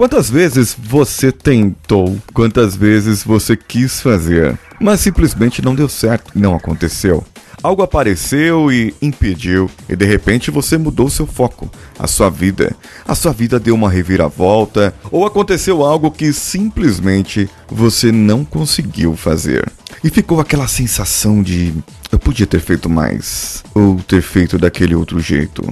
Quantas vezes você tentou? Quantas vezes você quis fazer? Mas simplesmente não deu certo, não aconteceu. Algo apareceu e impediu, e de repente você mudou seu foco, a sua vida. A sua vida deu uma reviravolta, ou aconteceu algo que simplesmente você não conseguiu fazer. E ficou aquela sensação de eu podia ter feito mais, ou ter feito daquele outro jeito.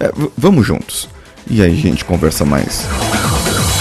É, vamos juntos. E aí a gente conversa mais.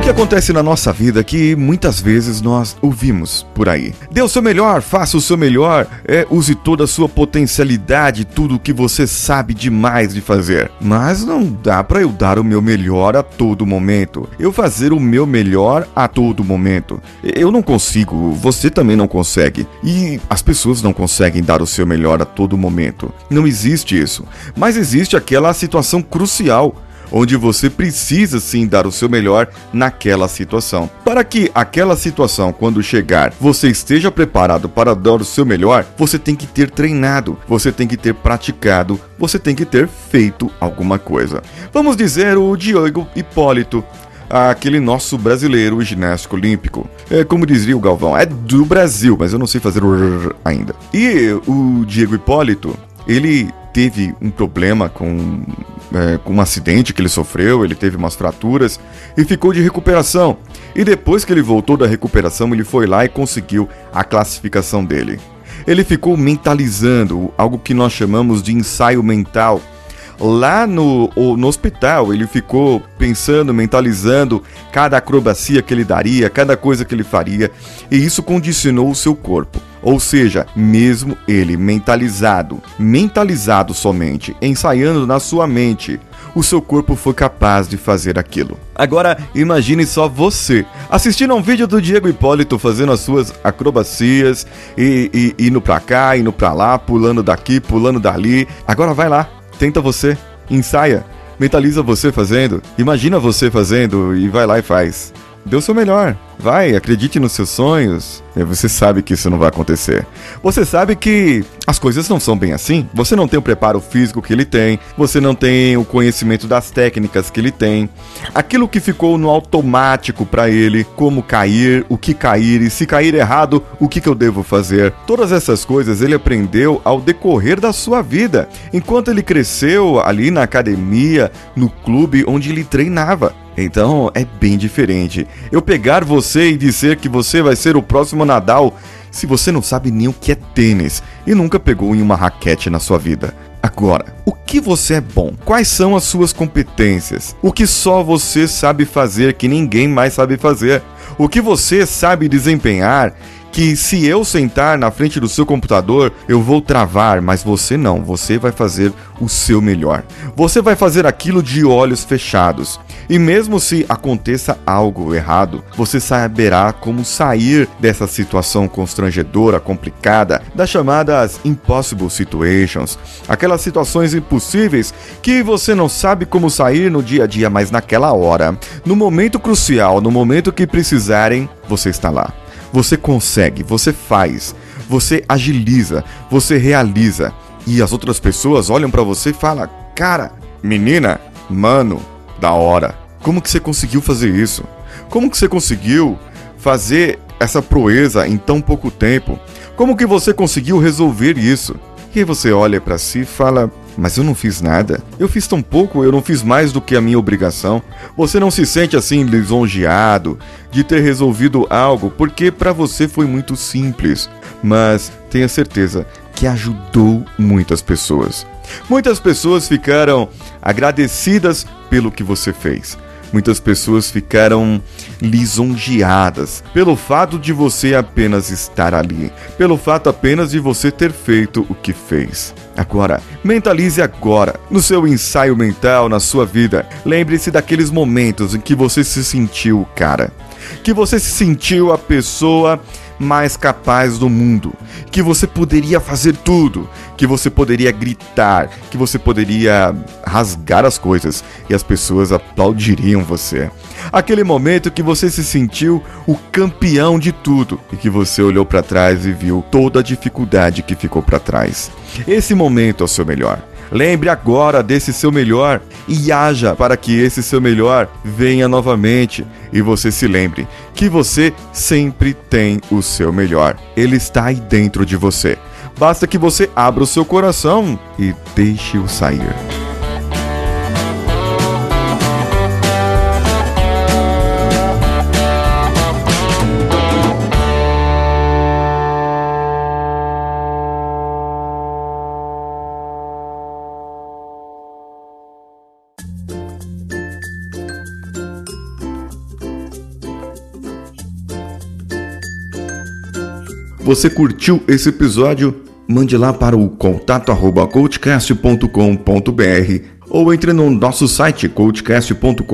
Que acontece na nossa vida que muitas vezes nós ouvimos por aí. Dê o seu melhor, faça o seu melhor, é, use toda a sua potencialidade, tudo o que você sabe demais de fazer. Mas não dá para eu dar o meu melhor a todo momento. Eu fazer o meu melhor a todo momento. Eu não consigo, você também não consegue. E as pessoas não conseguem dar o seu melhor a todo momento. Não existe isso. Mas existe aquela situação crucial onde você precisa sim dar o seu melhor naquela situação. Para que aquela situação, quando chegar, você esteja preparado para dar o seu melhor, você tem que ter treinado, você tem que ter praticado, você tem que ter feito alguma coisa. Vamos dizer o Diego Hipólito aquele nosso brasileiro ginástico olímpico. É, como dizia o Galvão, é do Brasil, mas eu não sei fazer o ainda. E o Diego Hipólito, ele teve um problema com, é, com um acidente que ele sofreu, ele teve umas fraturas e ficou de recuperação. E depois que ele voltou da recuperação, ele foi lá e conseguiu a classificação dele. Ele ficou mentalizando algo que nós chamamos de ensaio mental. Lá no, no hospital, ele ficou pensando, mentalizando cada acrobacia que ele daria, cada coisa que ele faria, e isso condicionou o seu corpo. Ou seja, mesmo ele mentalizado, mentalizado somente, ensaiando na sua mente, o seu corpo foi capaz de fazer aquilo. Agora, imagine só você assistindo a um vídeo do Diego Hipólito fazendo as suas acrobacias e, e indo pra cá, indo pra lá, pulando daqui, pulando dali. Agora vai lá, tenta você, ensaia, mentaliza você fazendo, imagina você fazendo e vai lá e faz. Dê o seu melhor. Vai, acredite nos seus sonhos. E você sabe que isso não vai acontecer. Você sabe que as coisas não são bem assim. Você não tem o preparo físico que ele tem. Você não tem o conhecimento das técnicas que ele tem. Aquilo que ficou no automático para ele, como cair, o que cair e se cair errado, o que, que eu devo fazer. Todas essas coisas ele aprendeu ao decorrer da sua vida, enquanto ele cresceu ali na academia, no clube onde ele treinava. Então é bem diferente. Eu pegar você e dizer que você vai ser o próximo Nadal se você não sabe nem o que é tênis e nunca pegou em uma raquete na sua vida. Agora, o que você é bom? Quais são as suas competências? O que só você sabe fazer que ninguém mais sabe fazer? O que você sabe desempenhar que se eu sentar na frente do seu computador, eu vou travar, mas você não, você vai fazer o seu melhor. Você vai fazer aquilo de olhos fechados. E mesmo se aconteça algo errado, você saberá como sair dessa situação constrangedora, complicada, das chamadas impossible situations, aquelas situações impossíveis que você não sabe como sair no dia a dia, mas naquela hora, no momento crucial, no momento que precisarem, você está lá. Você consegue, você faz, você agiliza, você realiza. E as outras pessoas olham para você e falam: Cara, menina, mano, da hora. Como que você conseguiu fazer isso? Como que você conseguiu fazer essa proeza em tão pouco tempo? Como que você conseguiu resolver isso? E aí você olha para si e fala: mas eu não fiz nada. Eu fiz tão pouco, eu não fiz mais do que a minha obrigação. Você não se sente assim lisonjeado de ter resolvido algo porque para você foi muito simples, mas tenha certeza que ajudou muitas pessoas. Muitas pessoas ficaram agradecidas pelo que você fez. Muitas pessoas ficaram lisonjeadas pelo fato de você apenas estar ali, pelo fato apenas de você ter feito o que fez. Agora, mentalize agora, no seu ensaio mental, na sua vida. Lembre-se daqueles momentos em que você se sentiu cara, que você se sentiu a pessoa mais capaz do mundo, que você poderia fazer tudo, que você poderia gritar, que você poderia rasgar as coisas e as pessoas aplaudiriam você. Aquele momento que você se sentiu o campeão de tudo e que você olhou para trás e viu toda a dificuldade que ficou para trás. Esse momento é o seu melhor. Lembre agora desse seu melhor e haja para que esse seu melhor venha novamente e você se lembre que você sempre tem o seu melhor. Ele está aí dentro de você. Basta que você abra o seu coração e deixe-o sair. Você curtiu esse episódio? Mande lá para o contato@coachcast.com.br ou entre no nosso site coachcast.com.br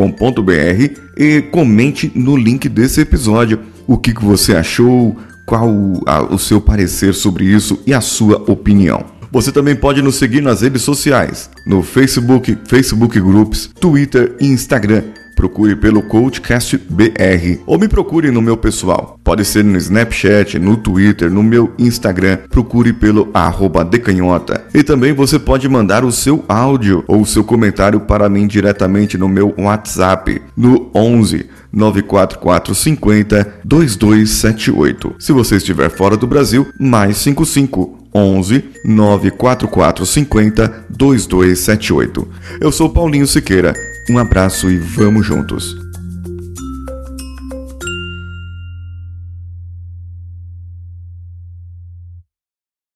e comente no link desse episódio o que, que você achou, qual a, o seu parecer sobre isso e a sua opinião. Você também pode nos seguir nas redes sociais, no Facebook, Facebook Groups, Twitter e Instagram procure pelo Coachcast BR ou me procure no meu pessoal. Pode ser no Snapchat, no Twitter, no meu Instagram. Procure pelo arroba decanhota. E também você pode mandar o seu áudio ou o seu comentário para mim diretamente no meu WhatsApp no 11 94450 2278. Se você estiver fora do Brasil, mais 55 11 94450 2278. Eu sou Paulinho Siqueira um abraço e vamos juntos!